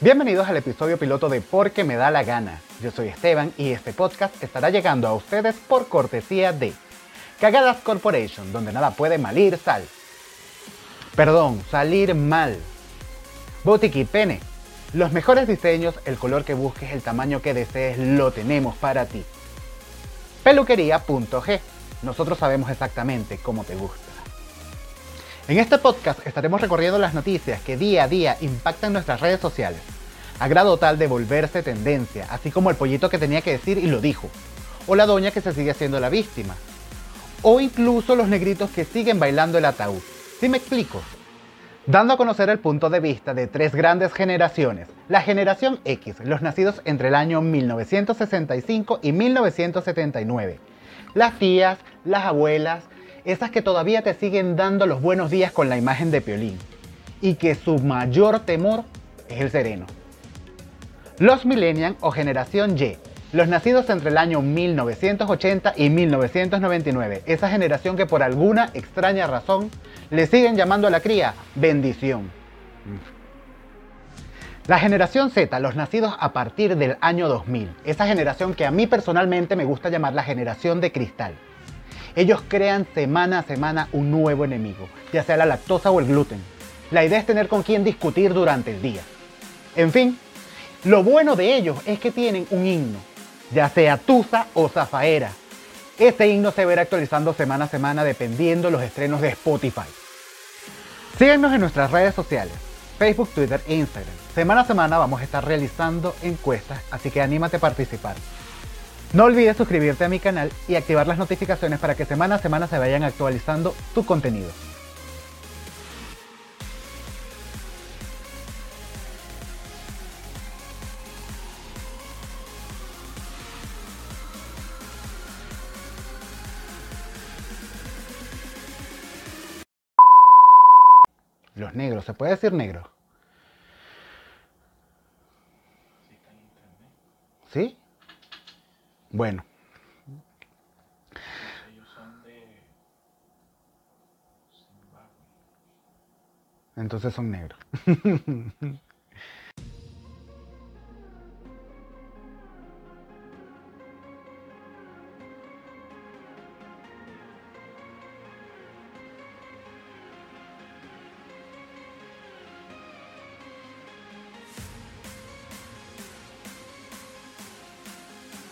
Bienvenidos al episodio piloto de Porque me da la gana. Yo soy Esteban y este podcast estará llegando a ustedes por cortesía de Cagadas Corporation, donde nada puede malir sal. Perdón, salir mal. Boutique Pene. Los mejores diseños, el color que busques, el tamaño que desees, lo tenemos para ti. Peluquería.g. Nosotros sabemos exactamente cómo te gusta. En este podcast estaremos recorriendo las noticias que día a día impactan nuestras redes sociales, a grado tal de volverse tendencia, así como el pollito que tenía que decir y lo dijo, o la doña que se sigue siendo la víctima, o incluso los negritos que siguen bailando el ataúd. ¿Sí me explico? Dando a conocer el punto de vista de tres grandes generaciones, la generación X, los nacidos entre el año 1965 y 1979, las tías, las abuelas, esas que todavía te siguen dando los buenos días con la imagen de Piolín y que su mayor temor es el sereno. Los millennials o generación Y, los nacidos entre el año 1980 y 1999, esa generación que por alguna extraña razón le siguen llamando a la cría bendición. La generación Z, los nacidos a partir del año 2000, esa generación que a mí personalmente me gusta llamar la generación de cristal ellos crean semana a semana un nuevo enemigo, ya sea la lactosa o el gluten. La idea es tener con quién discutir durante el día. En fin, lo bueno de ellos es que tienen un himno, ya sea Tusa o Zafaera. Este himno se verá actualizando semana a semana dependiendo de los estrenos de Spotify. Síguenos en nuestras redes sociales, Facebook, Twitter e Instagram. Semana a semana vamos a estar realizando encuestas, así que anímate a participar. No olvides suscribirte a mi canal y activar las notificaciones para que semana a semana se vayan actualizando tu contenido. Los negros, ¿se puede decir negro? ¿Sí? Bueno. Entonces son negros.